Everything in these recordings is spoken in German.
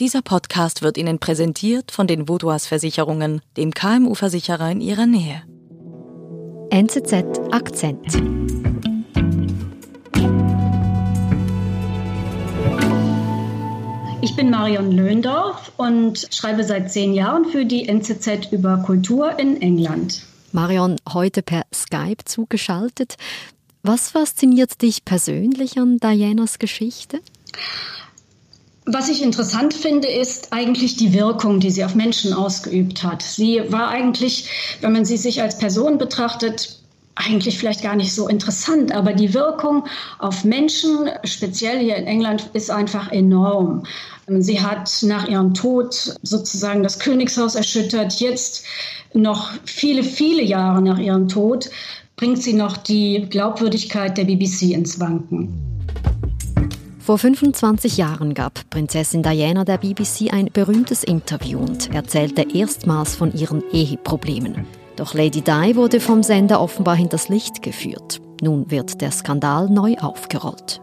Dieser Podcast wird Ihnen präsentiert von den Vodouas Versicherungen, dem KMU-Versicherer in Ihrer Nähe. NZZ Akzent. Ich bin Marion Löndorf und schreibe seit zehn Jahren für die NZZ über Kultur in England. Marion, heute per Skype zugeschaltet. Was fasziniert dich persönlich an Dianas Geschichte? Was ich interessant finde, ist eigentlich die Wirkung, die sie auf Menschen ausgeübt hat. Sie war eigentlich, wenn man sie sich als Person betrachtet, eigentlich vielleicht gar nicht so interessant, aber die Wirkung auf Menschen, speziell hier in England, ist einfach enorm. Sie hat nach ihrem Tod sozusagen das Königshaus erschüttert. Jetzt noch viele, viele Jahre nach ihrem Tod bringt sie noch die Glaubwürdigkeit der BBC ins Wanken. Vor 25 Jahren gab Prinzessin Diana der BBC ein berühmtes Interview und erzählte erstmals von ihren Eheproblemen. Doch Lady Di wurde vom Sender offenbar hinters Licht geführt. Nun wird der Skandal neu aufgerollt.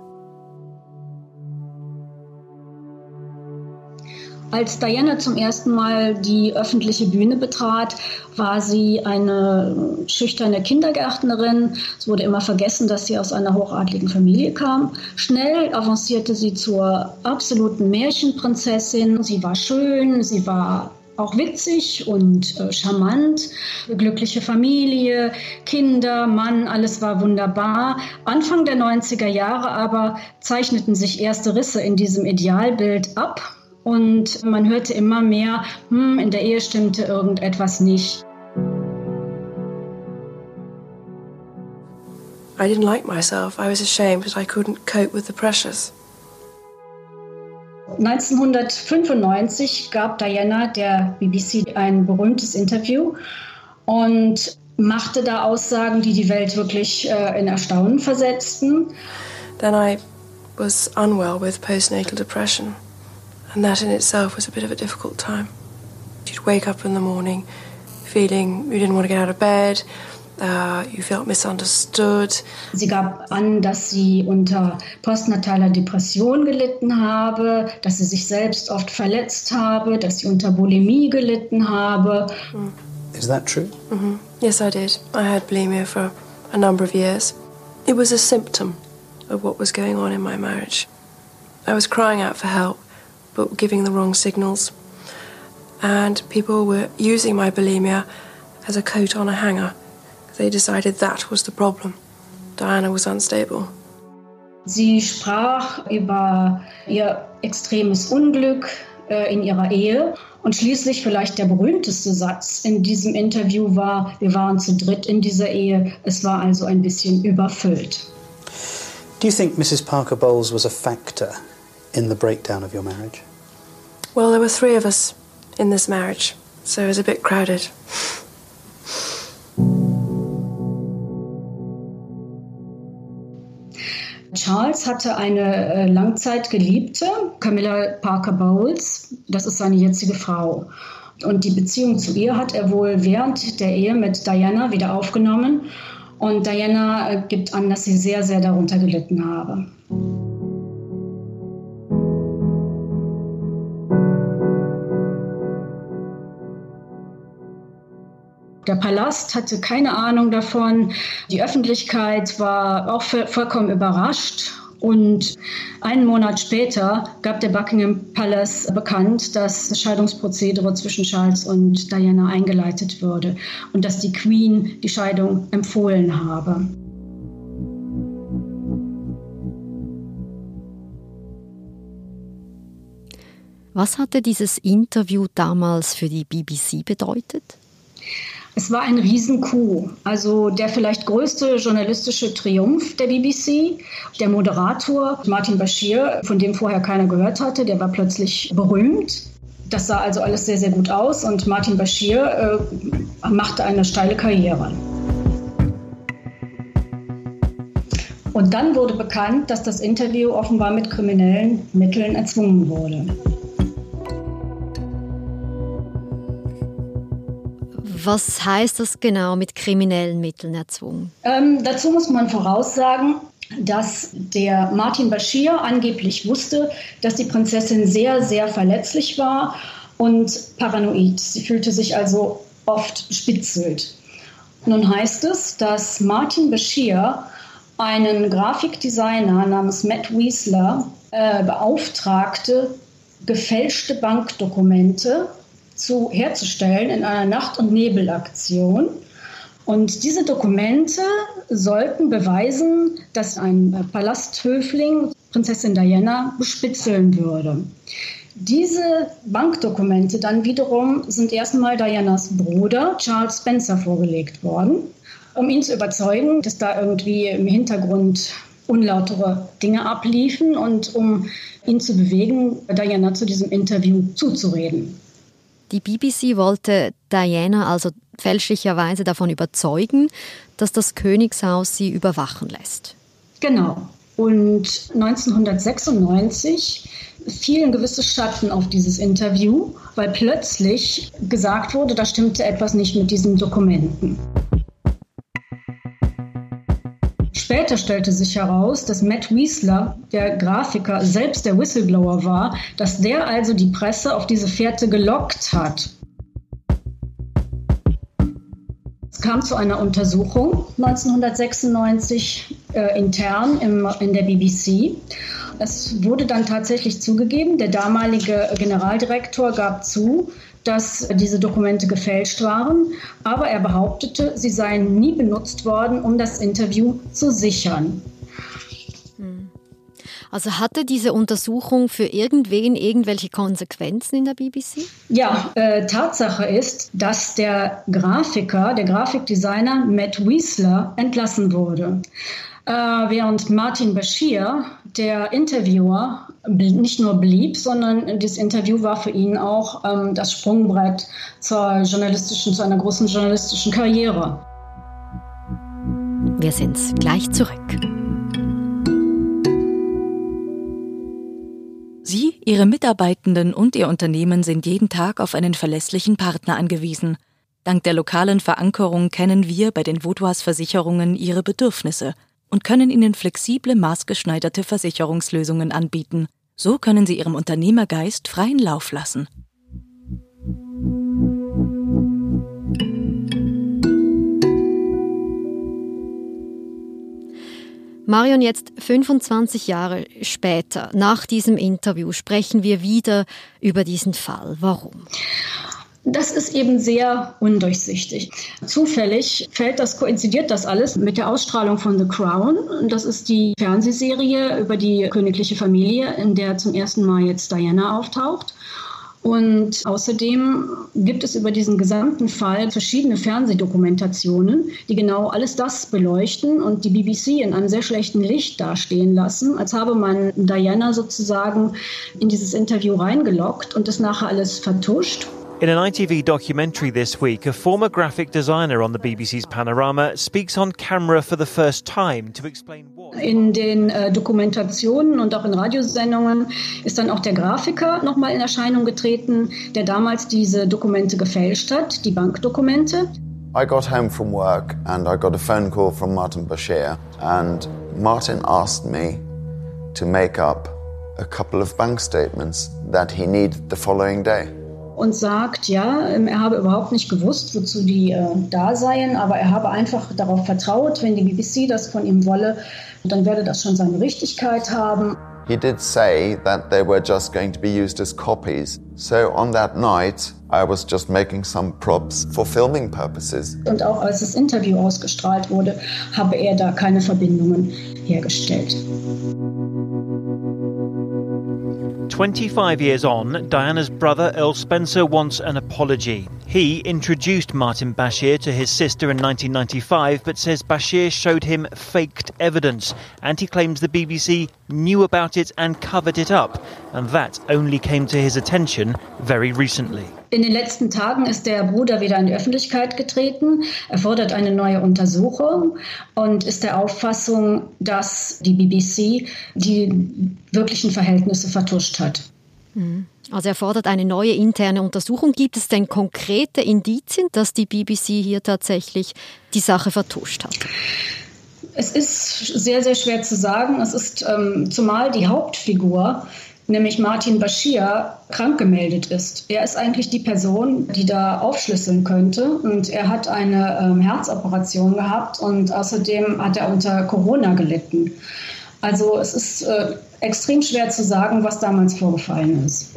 Als Diana zum ersten Mal die öffentliche Bühne betrat, war sie eine schüchterne Kindergärtnerin. Es wurde immer vergessen, dass sie aus einer hochadligen Familie kam. Schnell avancierte sie zur absoluten Märchenprinzessin. Sie war schön, sie war auch witzig und äh, charmant. Glückliche Familie, Kinder, Mann, alles war wunderbar. Anfang der 90er Jahre aber zeichneten sich erste Risse in diesem Idealbild ab. Und man hörte immer mehr, hm, in der Ehe stimmte irgendetwas nicht. I didn't like myself. I was ashamed that I couldn't cope with the pressures. 1995 gab Diana der BBC ein berühmtes Interview und machte da Aussagen, die die Welt wirklich äh, in Erstaunen versetzten. Then I was unwell with postnatal depression. And that in itself was a bit of a difficult time. You'd wake up in the morning feeling you didn't want to get out of bed, uh, you felt misunderstood. Sie gab an, dass sie unter postnataler Depression gelitten habe, dass sie sich selbst oft verletzt habe, dass sie unter Bulimie gelitten habe. Mm. Is that true? Mm -hmm. Yes, I did. I had bulimia for a number of years. It was a symptom of what was going on in my marriage. I was crying out for help but giving the wrong signals. And people were using my bulimia as a coat on a hanger. They decided that was the problem. Diana was unstable. Sie sprach über ihr extremes Unglück äh, in ihrer Ehe und schließlich vielleicht der berühmteste Satz in diesem Interview war, wir waren zu dritt in dieser Ehe, es war also ein bisschen überfüllt. Do you think Mrs. Parker Bowles was a factor in the breakdown of your marriage? Well, there were three of us in this marriage, so it was a bit crowded. Charles hatte eine äh, Langzeitgeliebte, Camilla Parker Bowles. Das ist seine jetzige Frau. Und die Beziehung zu ihr hat er wohl während der Ehe mit Diana wieder aufgenommen. Und Diana äh, gibt an, dass sie sehr, sehr darunter gelitten habe. Der Palast hatte keine Ahnung davon. Die Öffentlichkeit war auch vollkommen überrascht. Und einen Monat später gab der Buckingham Palace bekannt, dass das Scheidungsprozedere zwischen Charles und Diana eingeleitet würde und dass die Queen die Scheidung empfohlen habe. Was hatte dieses Interview damals für die BBC bedeutet? Es war ein Riesenkuh. Also der vielleicht größte journalistische Triumph der BBC. Der Moderator Martin Bashir, von dem vorher keiner gehört hatte, der war plötzlich berühmt. Das sah also alles sehr, sehr gut aus und Martin Bashir äh, machte eine steile Karriere. Und dann wurde bekannt, dass das Interview offenbar mit kriminellen Mitteln erzwungen wurde. Was heißt das genau mit kriminellen Mitteln erzwungen? Ähm, dazu muss man voraussagen, dass der Martin Bashir angeblich wusste, dass die Prinzessin sehr, sehr verletzlich war und paranoid. Sie fühlte sich also oft spitzelt. Nun heißt es, dass Martin Bashir einen Grafikdesigner namens Matt Wiesler äh, beauftragte, gefälschte Bankdokumente zu, herzustellen in einer Nacht- und Nebelaktion. Und diese Dokumente sollten beweisen, dass ein Palasthöfling Prinzessin Diana bespitzeln würde. Diese Bankdokumente dann wiederum sind erstmal Dianas Bruder Charles Spencer vorgelegt worden, um ihn zu überzeugen, dass da irgendwie im Hintergrund unlautere Dinge abliefen und um ihn zu bewegen, Diana zu diesem Interview zuzureden. Die BBC wollte Diana also fälschlicherweise davon überzeugen, dass das Königshaus sie überwachen lässt. Genau. Und 1996 fielen gewisse Schatten auf dieses Interview, weil plötzlich gesagt wurde, da stimmte etwas nicht mit diesen Dokumenten. Später stellte sich heraus, dass Matt Wiesler, der Grafiker, selbst der Whistleblower war, dass der also die Presse auf diese Fährte gelockt hat. Es kam zu einer Untersuchung 1996 äh, intern im, in der BBC. Es wurde dann tatsächlich zugegeben, der damalige Generaldirektor gab zu, dass diese Dokumente gefälscht waren, aber er behauptete, sie seien nie benutzt worden, um das Interview zu sichern. Hm. Also hatte diese Untersuchung für irgendwen irgendwelche Konsequenzen in der BBC? Ja, äh, Tatsache ist, dass der Grafiker, der Grafikdesigner Matt Wiesler entlassen wurde. Äh, während Martin Bashir, der Interviewer, nicht nur blieb, sondern das Interview war für ihn auch ähm, das Sprungbrett zur journalistischen, zu einer großen journalistischen Karriere. Wir sind gleich zurück. Sie, Ihre Mitarbeitenden und Ihr Unternehmen sind jeden Tag auf einen verlässlichen Partner angewiesen. Dank der lokalen Verankerung kennen wir bei den Vaudois Versicherungen Ihre Bedürfnisse – und können Ihnen flexible, maßgeschneiderte Versicherungslösungen anbieten. So können Sie Ihrem Unternehmergeist freien Lauf lassen. Marion, jetzt 25 Jahre später, nach diesem Interview, sprechen wir wieder über diesen Fall. Warum? Das ist eben sehr undurchsichtig. Zufällig fällt das, koinzidiert das alles mit der Ausstrahlung von The Crown. Das ist die Fernsehserie über die königliche Familie, in der zum ersten Mal jetzt Diana auftaucht. Und außerdem gibt es über diesen gesamten Fall verschiedene Fernsehdokumentationen, die genau alles das beleuchten und die BBC in einem sehr schlechten Licht dastehen lassen, als habe man Diana sozusagen in dieses Interview reingelockt und es nachher alles vertuscht. In an ITV documentary this week, a former graphic designer on the BBC's Panorama speaks on camera for the first time to explain what. In den äh, Dokumentationen und auch in Radiosendungen ist dann auch der Grafiker nochmal in Erscheinung getreten, der damals diese Dokumente gefälscht hat, die Bankdokumente. I got home from work and I got a phone call from Martin Bashir and Martin asked me to make up a couple of bank statements that he needed the following day und sagt, ja, ähm, er habe überhaupt nicht gewusst, wozu die äh, da seien, aber er habe einfach darauf vertraut, wenn die BBC das von ihm wolle, dann werde das schon seine Richtigkeit haben. He did say that they were just going to be used as copies. So on that night, I was just making some props for filming purposes. Und auch als das Interview ausgestrahlt wurde, habe er da keine Verbindungen hergestellt. 25 years on, Diana's brother Earl Spencer wants an apology. He introduced Martin Bashir to his sister in 1995, but says Bashir showed him faked evidence, and he claims the BBC knew about it and covered it up, and that only came to his attention very recently. In den letzten Tagen ist der Bruder wieder in die Öffentlichkeit getreten. Er fordert eine neue Untersuchung und ist der Auffassung, dass die BBC die wirklichen Verhältnisse vertuscht hat. Mhm. Also er fordert eine neue interne Untersuchung. Gibt es denn konkrete Indizien, dass die BBC hier tatsächlich die Sache vertuscht hat? Es ist sehr, sehr schwer zu sagen. Es ist ähm, zumal die Hauptfigur, nämlich Martin Bashir, krank gemeldet ist. Er ist eigentlich die Person, die da aufschlüsseln könnte. Und er hat eine ähm, Herzoperation gehabt und außerdem hat er unter Corona gelitten. Also es ist äh, extrem schwer zu sagen, was damals vorgefallen ist.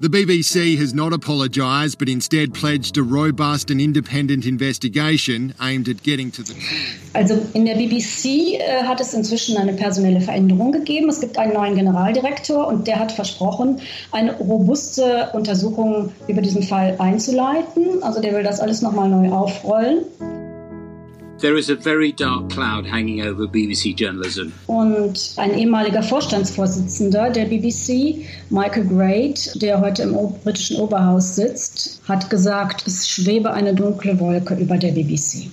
The BBC has not apologised, but instead pledged a robust and independent investigation aimed at getting to the truth. Also in der BBC äh, hat es inzwischen eine personelle Veränderung gegeben. Es gibt einen neuen Generaldirektor und der hat versprochen, eine robuste Untersuchung über diesen Fall einzuleiten. Also der will das alles nochmal neu aufrollen. There is a very dark cloud hanging over BBC journalism. Und ein ehemaliger Vorstandsvorsitzender der BBC, Michael Great, der heute im britischen Oberhaus sitzt, hat gesagt, es schwebe eine dunkle Wolke über der BBC.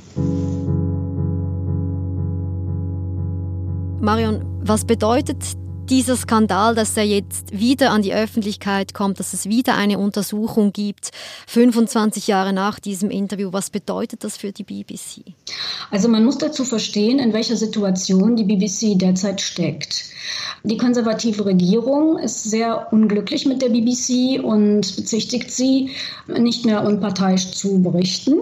Marion, was bedeutet dieser Skandal, dass er jetzt wieder an die Öffentlichkeit kommt, dass es wieder eine Untersuchung gibt, 25 Jahre nach diesem Interview, was bedeutet das für die BBC? Also man muss dazu verstehen, in welcher Situation die BBC derzeit steckt. Die konservative Regierung ist sehr unglücklich mit der BBC und bezichtigt sie, nicht mehr unparteiisch zu berichten.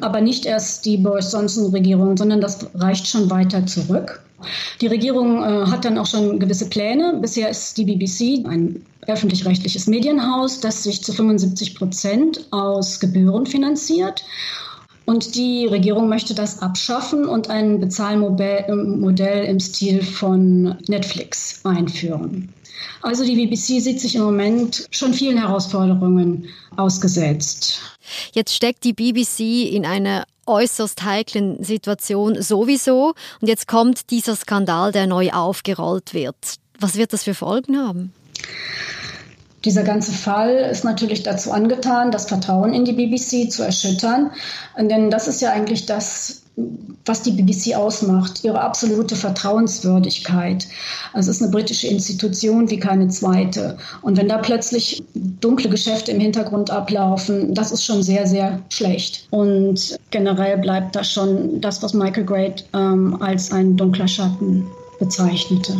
Aber nicht erst die Boris Johnson-Regierung, sondern das reicht schon weiter zurück. Die Regierung äh, hat dann auch schon gewisse Pläne. Bisher ist die BBC ein öffentlich-rechtliches Medienhaus, das sich zu 75 Prozent aus Gebühren finanziert. Und die Regierung möchte das abschaffen und ein Bezahlmodell im Stil von Netflix einführen. Also die BBC sieht sich im Moment schon vielen Herausforderungen ausgesetzt. Jetzt steckt die BBC in einer äußerst heiklen Situation sowieso. Und jetzt kommt dieser Skandal, der neu aufgerollt wird. Was wird das für Folgen haben? Dieser ganze Fall ist natürlich dazu angetan, das Vertrauen in die BBC zu erschüttern. Denn das ist ja eigentlich das, was die BBC ausmacht, ihre absolute Vertrauenswürdigkeit. Also es ist eine britische Institution wie keine zweite. Und wenn da plötzlich dunkle Geschäfte im Hintergrund ablaufen, das ist schon sehr, sehr schlecht. Und generell bleibt da schon das, was Michael Great ähm, als ein dunkler Schatten bezeichnete.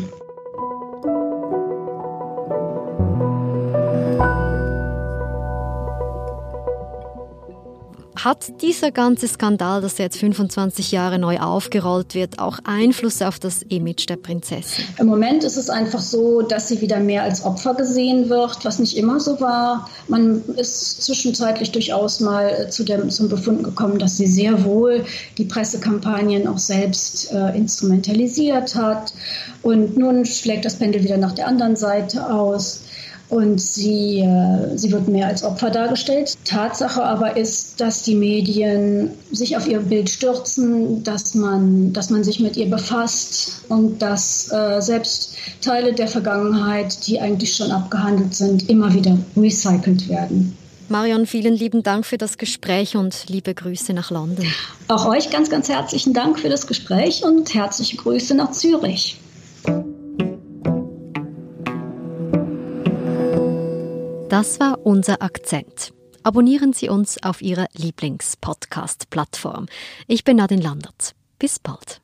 Hat dieser ganze Skandal, das jetzt 25 Jahre neu aufgerollt wird, auch Einfluss auf das Image der Prinzessin? Im Moment ist es einfach so, dass sie wieder mehr als Opfer gesehen wird, was nicht immer so war. Man ist zwischenzeitlich durchaus mal zu dem, zum Befund gekommen, dass sie sehr wohl die Pressekampagnen auch selbst äh, instrumentalisiert hat. Und nun schlägt das Pendel wieder nach der anderen Seite aus und sie, äh, sie wird mehr als Opfer dargestellt. Tatsache aber ist, dass die Medien sich auf ihr Bild stürzen, dass man, dass man sich mit ihr befasst und dass äh, selbst Teile der Vergangenheit, die eigentlich schon abgehandelt sind, immer wieder recycelt werden. Marion, vielen lieben Dank für das Gespräch und liebe Grüße nach London. Auch euch ganz, ganz herzlichen Dank für das Gespräch und herzliche Grüße nach Zürich. Das war unser Akzent. Abonnieren Sie uns auf Ihrer Lieblingspodcast-Plattform. Ich bin Nadine Landert. Bis bald.